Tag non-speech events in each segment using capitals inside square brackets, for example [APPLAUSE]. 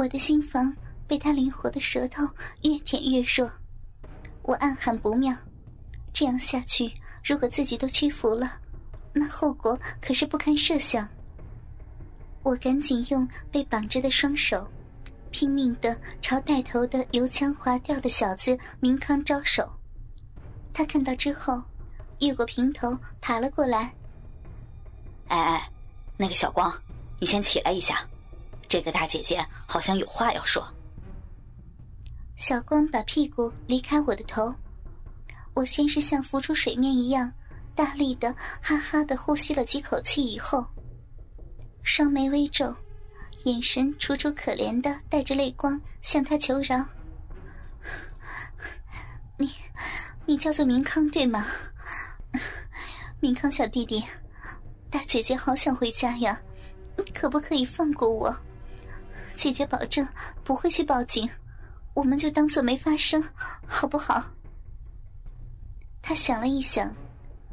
我的心房被他灵活的舌头越舔越弱，我暗喊不妙。这样下去，如果自己都屈服了，那后果可是不堪设想。我赶紧用被绑着的双手，拼命的朝带头的油腔滑调的小子明康招手。他看到之后，越过平头爬了过来。哎哎，那个小光，你先起来一下，这个大姐姐好像有话要说。小光把屁股离开我的头，我先是像浮出水面一样，大力的哈哈的呼吸了几口气以后。双眉微皱，眼神楚楚可怜的带着泪光向他求饶：“你，你叫做明康对吗？[LAUGHS] 明康小弟弟，大姐姐好想回家呀，可不可以放过我？姐姐保证不会去报警，我们就当做没发生，好不好？”他想了一想，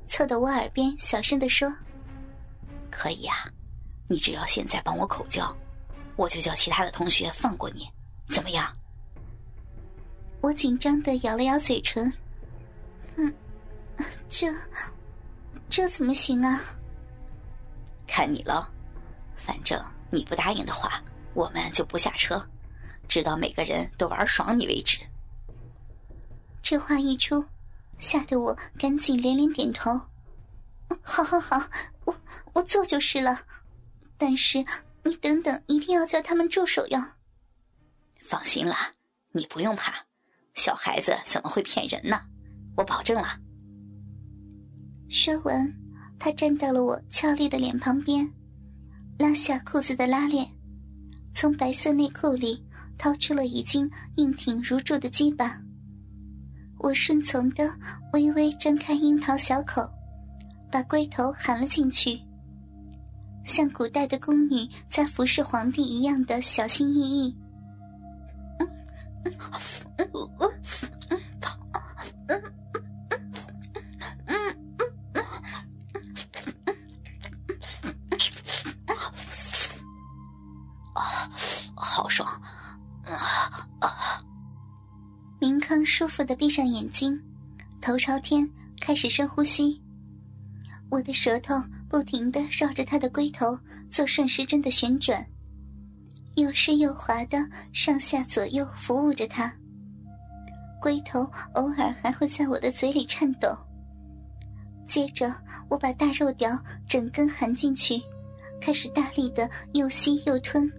凑到我耳边小声的说：“可以啊。”你只要现在帮我口交，我就叫其他的同学放过你，怎么样？我紧张的咬了咬嘴唇，嗯，这这怎么行啊？看你了，反正你不答应的话，我们就不下车，直到每个人都玩爽你为止。这话一出，吓得我赶紧连连点头。好好好，我我做就是了。但是你等等，一定要叫他们住手哟！放心啦，你不用怕，小孩子怎么会骗人呢？我保证了。说完，他站到了我俏丽的脸旁边，拉下裤子的拉链，从白色内裤里掏出了已经硬挺如柱的鸡巴。我顺从的微微张开樱桃小口，把龟头含了进去。像古代的宫女在服侍皇帝一样的小心翼翼。舒服的闭上眼睛，头朝天，开始深呼吸。我的舌头不停的绕着他的龟头做顺时针的旋转，又湿又滑的上下左右服务着他。龟头偶尔还会在我的嘴里颤抖。接着，我把大肉屌整根含进去，开始大力的又吸又吞，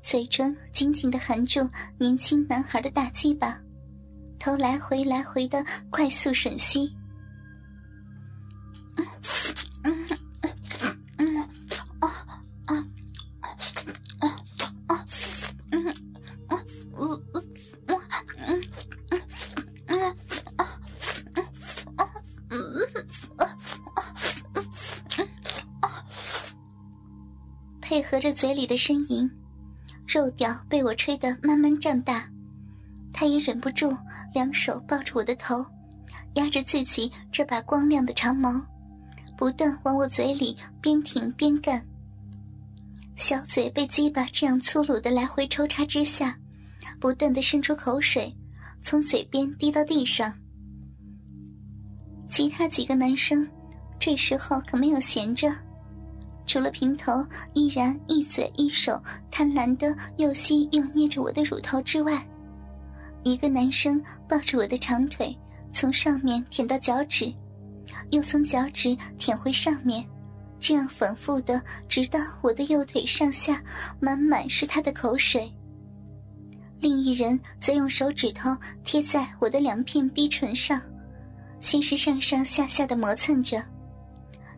嘴唇紧紧的含住年轻男孩的大鸡巴，头来回来回的快速吮吸。嗯配合着嘴里的呻吟，肉屌被我吹得慢慢胀大，他也忍不住两手抱住我的头，压着自己这把光亮的长毛。不断往我嘴里边挺边干，小嘴被鸡巴这样粗鲁的来回抽插之下，不断的渗出口水，从嘴边滴到地上。其他几个男生这时候可没有闲着，除了平头依然一嘴一手贪婪的又吸又捏着我的乳头之外，一个男生抱着我的长腿，从上面舔到脚趾。又从脚趾舔回上面，这样反复的，直到我的右腿上下满满是他的口水。另一人则用手指头贴在我的两片逼唇上，先是上上下下的磨蹭着。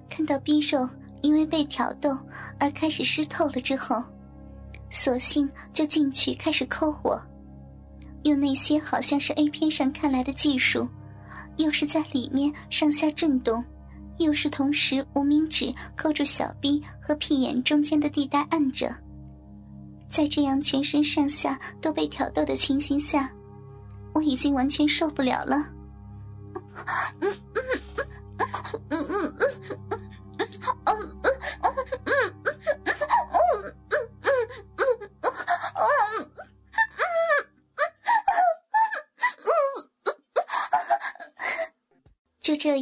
看到逼肉因为被挑逗而开始湿透了之后，索性就进去开始抠我，用那些好像是 A 片上看来的技术。又是在里面上下震动，又是同时无名指扣住小臂和屁眼中间的地带按着，在这样全身上下都被挑逗的情形下，我已经完全受不了了。嗯嗯嗯嗯嗯嗯嗯。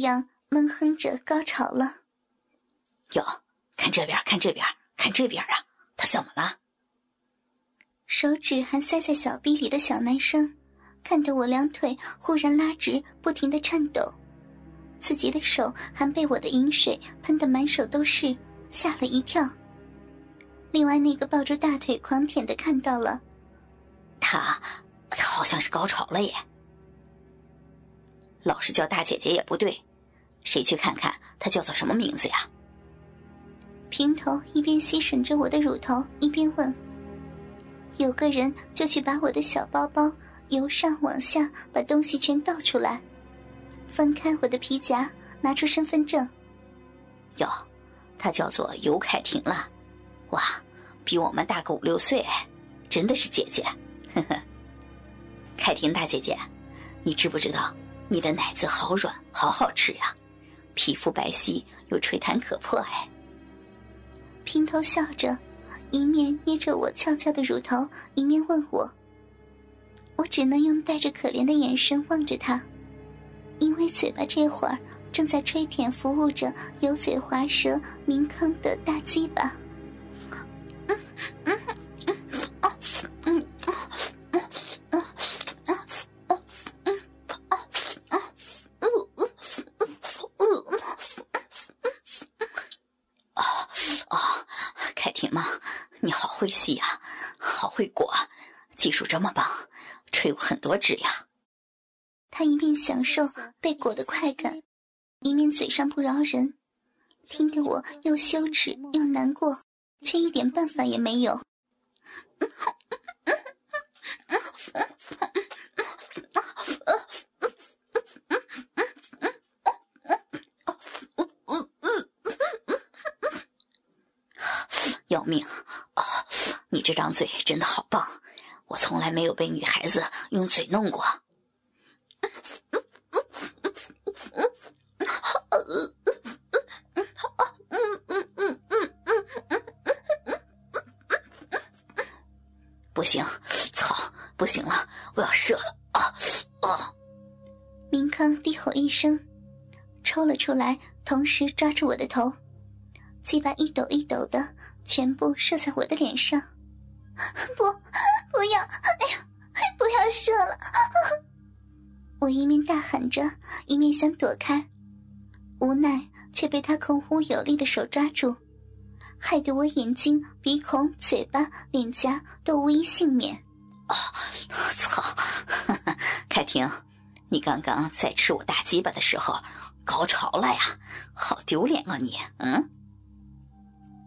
样闷哼着高潮了。哟，看这边，看这边，看这边啊！他怎么了？手指还塞在小臂里的小男生，看得我两腿忽然拉直，不停的颤抖。自己的手还被我的饮水喷得满手都是，吓了一跳。另外那个抱住大腿狂舔的看到了，他，他好像是高潮了耶。老是叫大姐姐也不对，谁去看看她叫做什么名字呀？平头一边吸吮着我的乳头，一边问。有个人就去把我的小包包由上往下把东西全倒出来，翻开我的皮夹，拿出身份证。哟，她叫做尤凯婷了，哇，比我们大个五六岁，真的是姐姐。呵呵，凯婷大姐姐，你知不知道你的奶子好软，好好吃呀，皮肤白皙又吹弹可破哎。平头笑着，一面捏着我翘翘的乳头，一面问我。我只能用带着可怜的眼神望着他，因为嘴巴这会儿正在吹舔服务着油嘴滑舌明康的大鸡巴。嗯 [LAUGHS] 嗯会吸呀，好会裹，技术这么棒，吹过很多支呀。他一面享受被裹的快感，一面嘴上不饶人，听得我又羞耻又难过，却一点办法也没有。[LAUGHS] 要命！你这张嘴真的好棒，我从来没有被女孩子用嘴弄过。不行，操，不行了，我要射了啊！啊！明康低吼一声，抽了出来，同时抓住我的头，鸡巴一抖一抖的。全部射在我的脸上，不，不要！哎呀，不要射了！[LAUGHS] 我一面大喊着，一面想躲开，无奈却被他孔武有力的手抓住，害得我眼睛、鼻孔、嘴巴、脸颊都无一幸免。哦，操！凯婷，你刚刚在吃我大鸡巴的时候高潮了呀？好丢脸啊你！嗯。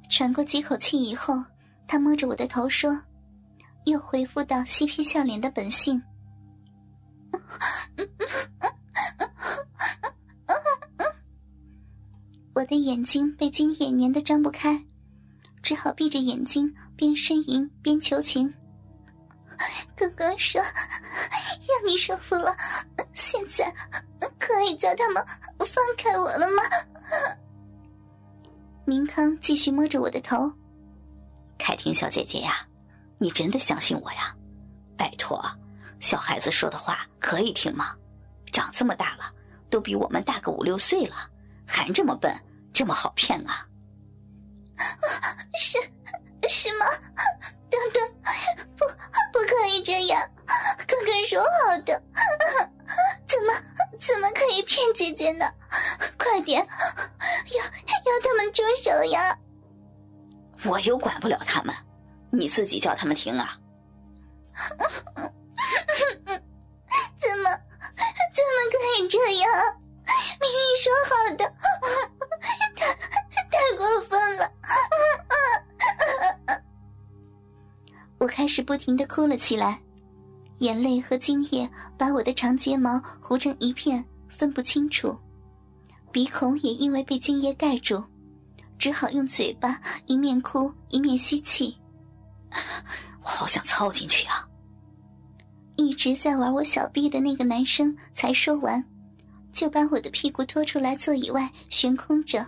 喘过几口气以后，他摸着我的头说：“又恢复到嬉皮笑脸的本性。”我的眼睛被精液粘得张不开，只好闭着眼睛边呻吟边求情。哥哥说：“让你舒服了，现在可以叫他们放开我了吗？”明康继续摸着我的头，凯婷小姐姐呀，你真的相信我呀？拜托，小孩子说的话可以听吗？长这么大了，都比我们大个五六岁了，还这么笨，这么好骗啊？[LAUGHS] 是是吗？等等，不不可以这样，哥哥说好的，怎么怎么可以骗姐姐呢？快点，要要他们住手呀！我又管不了他们，你自己叫他们停啊！[LAUGHS] 怎么怎么可以这样？明明说好的，太太过分了！我开始不停的哭了起来，眼泪和精液把我的长睫毛糊成一片，分不清楚。鼻孔也因为被精液盖住，只好用嘴巴一面哭一面吸气。[SIGHS] 我好想操进去啊！一直在玩我小臂的那个男生才说完，就把我的屁股拖出来座椅外悬空着，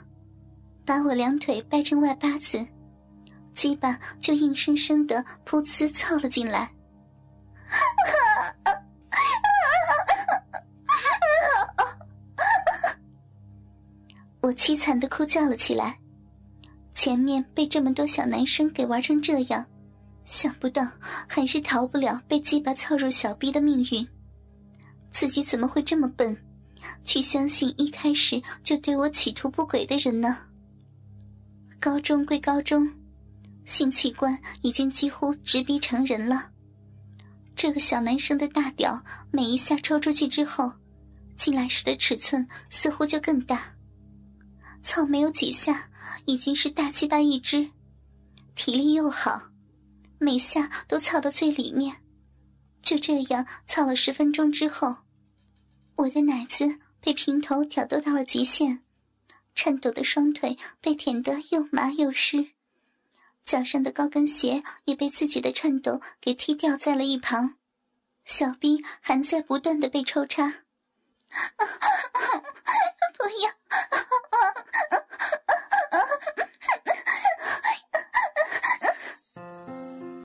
把我两腿掰成外八字，鸡巴就硬生生的噗呲操了进来。[LAUGHS] 我凄惨的哭叫了起来。前面被这么多小男生给玩成这样，想不到还是逃不了被鸡巴操入小逼的命运。自己怎么会这么笨，去相信一开始就对我企图不轨的人呢？高中归高中，性器官已经几乎直逼成人了。这个小男生的大屌每一下抽出去之后，进来时的尺寸似乎就更大。操没有几下，已经是大鸡巴一只，体力又好，每下都操到最里面。就这样操了十分钟之后，我的奶子被平头挑逗到了极限，颤抖的双腿被舔得又麻又湿，脚上的高跟鞋也被自己的颤抖给踢掉在了一旁，小臂还在不断的被抽插。[LAUGHS] 不要！